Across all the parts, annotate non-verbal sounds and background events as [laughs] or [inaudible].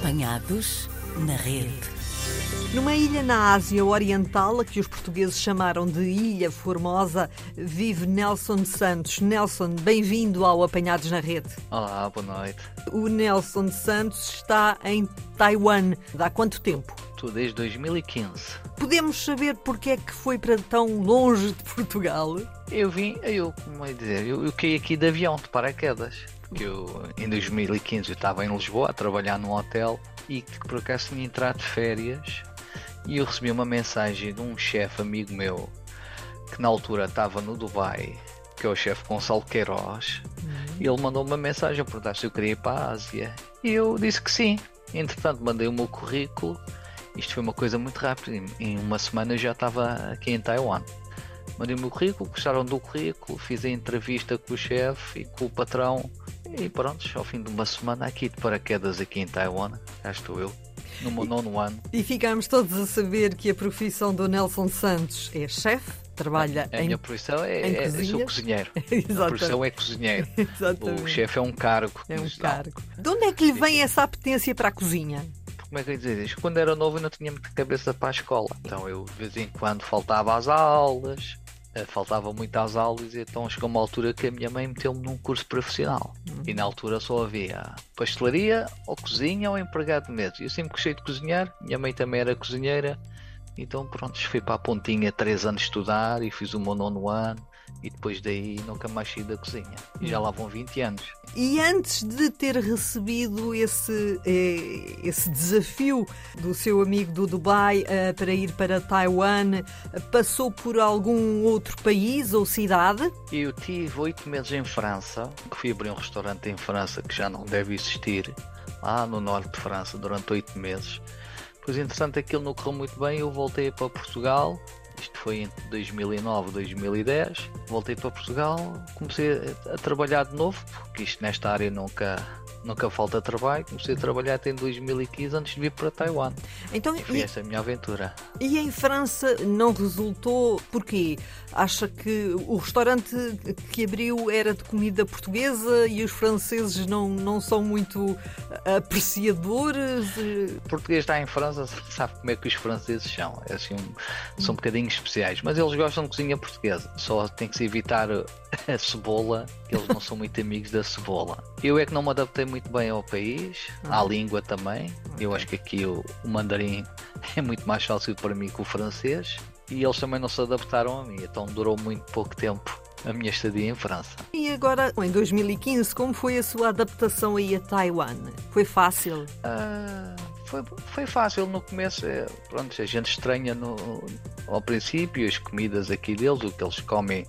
Apanhados na rede. Numa ilha na Ásia Oriental, a que os portugueses chamaram de Ilha Formosa, vive Nelson Santos. Nelson, bem-vindo ao Apanhados na Rede. Olá, boa noite. O Nelson Santos está em Taiwan. Há quanto tempo? Estou desde 2015. Podemos saber porque é que foi para tão longe de Portugal? Eu vim, eu, como é dizer, eu, eu caí aqui de avião, de paraquedas. Porque eu, em 2015, eu estava em Lisboa a trabalhar num hotel e que por acaso tinha entrado de férias e eu recebi uma mensagem de um chefe amigo meu que na altura estava no Dubai, que é o chefe Gonçalo Queiroz, e ele mandou uma mensagem a perguntar se eu queria ir para a Ásia. E eu disse que sim. Entretanto, mandei o meu currículo. Isto foi uma coisa muito rápida. Em uma semana já estava aqui em Taiwan. Mandei o meu currículo, gostaram do currículo, fiz a entrevista com o chefe e com o patrão. E pronto, ao fim de uma semana aqui de paraquedas aqui em Taiwan, cá estou eu no meu nono ano. E ficamos todos a saber que a profissão do Nelson Santos é chefe, trabalha A em. minha profissão é, é, sou cozinheiro. [laughs] A profissão é cozinheiro. [laughs] Exatamente. O chefe é um cargo. É um dá. cargo. De onde é que lhe vem essa apetência para a cozinha? Como é que eu ia dizer isto? Quando era novo eu não tinha muita cabeça para a escola. Então eu de vez em quando faltava às aulas, faltava muito às aulas, e então chegou uma altura que a minha mãe meteu-me num curso profissional. E na altura só havia pastelaria, ou cozinha, ou empregado de mesa. Eu sempre gostei de cozinhar, minha mãe também era cozinheira. Então pronto, fui para a pontinha três anos estudar e fiz o meu nono ano. E depois daí nunca mais saí da cozinha. E já lá vão 20 anos. E antes de ter recebido esse, eh, esse desafio do seu amigo do Dubai eh, para ir para Taiwan, passou por algum outro país ou cidade? Eu tive oito meses em França, que fui abrir um restaurante em França que já não deve existir, lá no norte de França, durante oito meses. Pois, entretanto, aquilo não correu muito bem, eu voltei para Portugal. Foi entre 2009 e 2010. Voltei para Portugal, comecei a trabalhar de novo, porque isto nesta área nunca, nunca falta trabalho. Comecei a trabalhar até em 2015 antes de vir para Taiwan. Então, E foi e, essa a minha aventura. e em França não resultou porquê? Acha que o restaurante que abriu era de comida portuguesa e os franceses não, não são muito apreciadores? Eh, O português está em França, sabe como é que os franceses são. É assim, um- são um bocadinho especiais, mas eles gostam de cozinha portuguesa. Só tem que se evitar [laughs] a cebola, que eles não são muito amigos da cebola. Eu é que não me adaptei muito bem ao país, à língua também. Eu acho que aqui o, o mandarim [laughs] é muito mais fácil para mim que o francês. E eles também não se adaptaram a mim, então durou muito pouco tempo a minha estadia em França. E agora, em 2015, como foi a sua adaptação aí a Taiwan? Foi fácil? Ah, foi, foi fácil no começo. É, pronto, a gente estranha no, ao princípio as comidas aqui deles, o que eles comem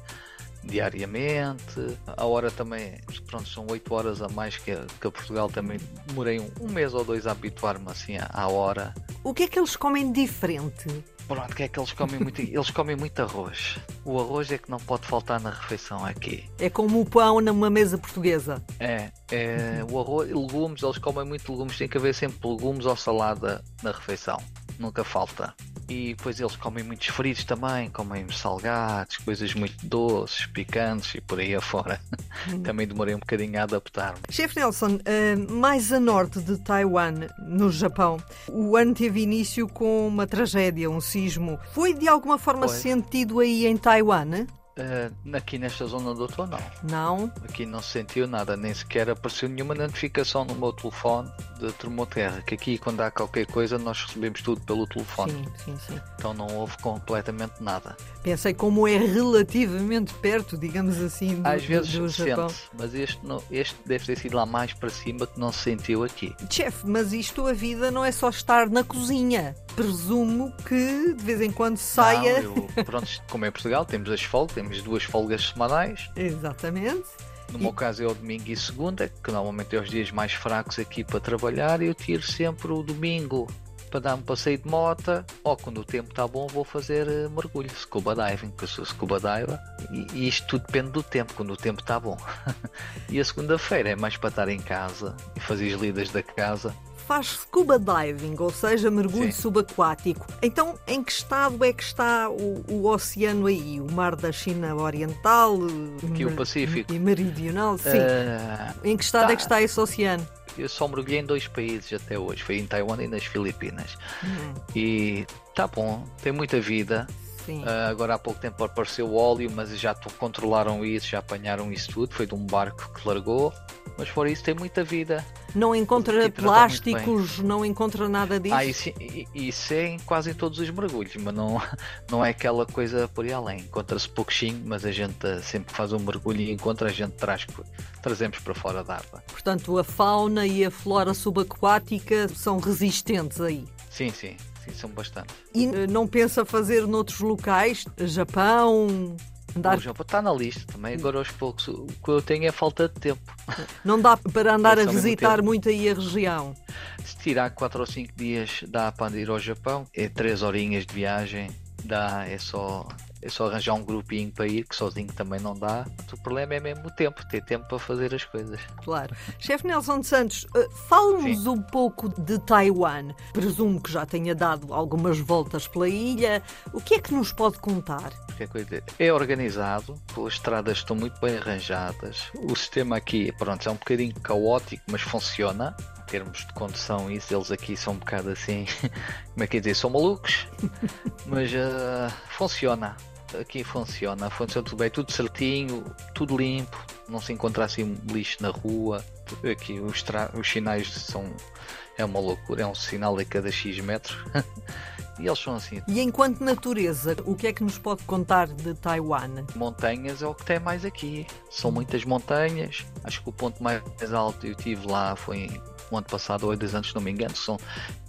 diariamente. A hora também, pronto, são 8 horas a mais que a, que a Portugal. Também demorei um, um mês ou dois a habituar-me assim à, à hora. O que é que eles comem diferente? Pronto, que é que eles comem muito? [laughs] Eles comem muito arroz. O arroz é que não pode faltar na refeição aqui. É como o pão numa mesa portuguesa. É, é o arroz, legumes, eles comem muito legumes, tem que haver sempre legumes ou salada na refeição, nunca falta. E depois eles comem muitos fritos também, comem salgados, coisas muito doces, picantes e por aí afora. também demorei um bocadinho a adaptar-me. Chefe Nelson, eh, mais a norte de Taiwan, no Japão, o ano teve início com uma tragédia, um sismo. Foi de alguma forma Foi. sentido aí em Taiwan? Eh, aqui nesta zona do estou não. Não? Aqui não se sentiu nada, nem sequer apareceu nenhuma notificação no meu telefone de termoterra, que aqui quando há qualquer coisa nós recebemos tudo pelo telefone. Sim, sim, sim. Então não houve completamente nada. Pensei como é relativamente perto, digamos assim, do, Às vezes do, do Japão. sente mas este, não- este deve ter sido lá mais para cima que não se sentiu aqui. Chefe, mas isto a vida não é só estar na cozinha. Presumo que de vez em quando saia. Não, eu, pronto, como é Portugal, temos as folgas, temos duas folgas semanais. Exatamente. No meu caso é o domingo e segunda, que normalmente é os dias mais fracos aqui para trabalhar. Eu tiro sempre o domingo para dar um passeio de moto, ou quando o tempo está bom vou fazer eh, mergulho, scuba diving, que eu sou scuba diver, e, e isto tudo depende do tempo, quando o tempo está bom. [laughs] e a segunda-feira é mais para estar em casa e fazer as lidas da casa. Faz scuba diving, ou seja, mergulho Sim. subaquático. Então, em que estado é que está o, o oceano aí? O mar da China Oriental? Aqui o Pacífico. E meridional? Sim. Ah, em que estado tá. é que está esse oceano? Eu só mergulhei em dois países até hoje, foi em Taiwan e nas Filipinas. Hum, E tá bom, tem muita vida. Ah, agora há pouco tempo apareceu o óleo, mas já controlaram isso, já apanharam isso tudo. Foi de um barco que largou. Mas fora isso, tem muita vida. Não encontra plásticos, não encontra nada disso. Ah, isso, isso é em quase todos os mergulhos, mas não, [laughs] não é aquela coisa por aí além. Encontra-se pouquinho, mas a gente ah, sempre que faz um mergulho e encontra, a gente traz, trazemos para fora da água. Portanto, a fauna e a flora subaquática são resistentes aí. Sim, sim, sim, são bastante. E eh, não pensa fazer noutros locais? Japão? Andar... O Japão está na lista também, agora aos poucos. O que eu tenho é falta de tempo. Não dá para andar a visitar muito aí a região. Se tirar 4 ou 5 dias dá para ir ao Japão, é 3 horinhas de viagem, dá, é só, é só arranjar um grupinho para ir, que sozinho também não dá. O problema é mesmo o tempo, ter tempo para fazer as coisas. Claro. Chefe Nelson Santos, eh, fale-nos Sim. um pouco de Taiwan. Presumo que já tenha dado algumas voltas pela ilha. O que é que nos pode contar? É organizado, as estradas estão muito bem arranjadas. O sistema aqui, pronto, é um bocadinho caótico, mas funciona. Em termos de condução, isso, eles aqui são um bocado assim, [laughs] como é que é dizer, são malucos, [laughs] mas ah, funciona. Aqui funciona, funciona tudo bem, tudo certinho, tudo limpo, não se encontra assim lixo na rua. Aqui os, tra- os sinais são. É uma loucura, é um sinal a cada X metros. [laughs] e eles são assim, E enquanto natureza, o que é que nos pode contar de Taiwan? montanhas é o que tem mais aqui. São muitas montanhas. Acho que o ponto mais alto eu tive lá foi no ano passado, ou dois anos, se não me engano. São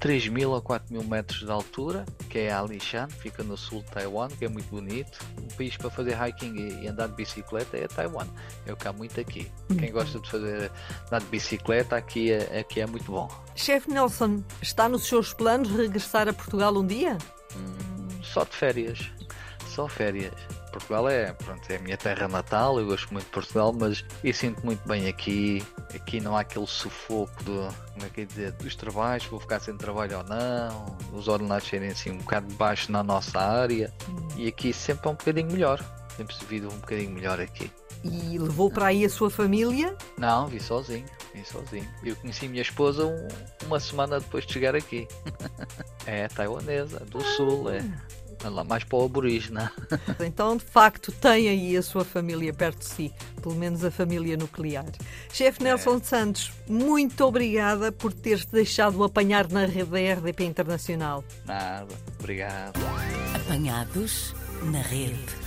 3 mil a 4 mil metros de altura, que é Alishan, fica no sul de Taiwan, que é muito bonito. O país para fazer hiking e andar de bicicleta é Taiwan. É o que há muito aqui. Quem gosta de fazer andar de bicicleta, aqui é, aqui é muito bom. Chefe Nelson, está nos seus planos regressar a Portugal um dia? Só de férias. Só férias. Portugal é, pronto, é a minha terra natal, eu gosto muito de Portugal, mas eu sinto muito bem aqui. Aqui não há aquele sufoco do, como é que é dizer, dos trabalhos, vou ficar sem trabalho ou não, os ordenados serem assim um bocado baixo na nossa área. E aqui sempre é um bocadinho melhor. Sempre se vive um bocadinho melhor aqui. E levou para aí a sua família? Não, vim sozinho, vim sozinho. Eu conheci minha esposa um- uma semana depois de chegar aqui. [laughs] é taiwanesa, do sul, é. É lá mais para o aborígene. [laughs] Então, de facto, tem aí a sua família perto de si, pelo menos a família nuclear. Chefe Nelson Santos, muito obrigada por ter-se deixado apanhar na rede da RDP Internacional. Nada, obrigado. Apanhados na rede.